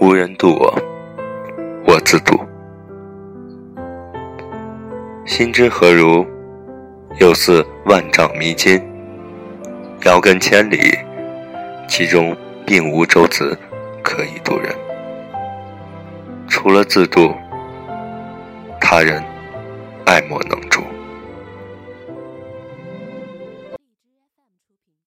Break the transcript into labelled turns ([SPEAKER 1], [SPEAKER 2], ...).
[SPEAKER 1] 无人渡我，我自渡。心之何如？又似万丈迷津，遥根千里，其中并无舟子可以渡人。除了自渡，他人爱莫能助。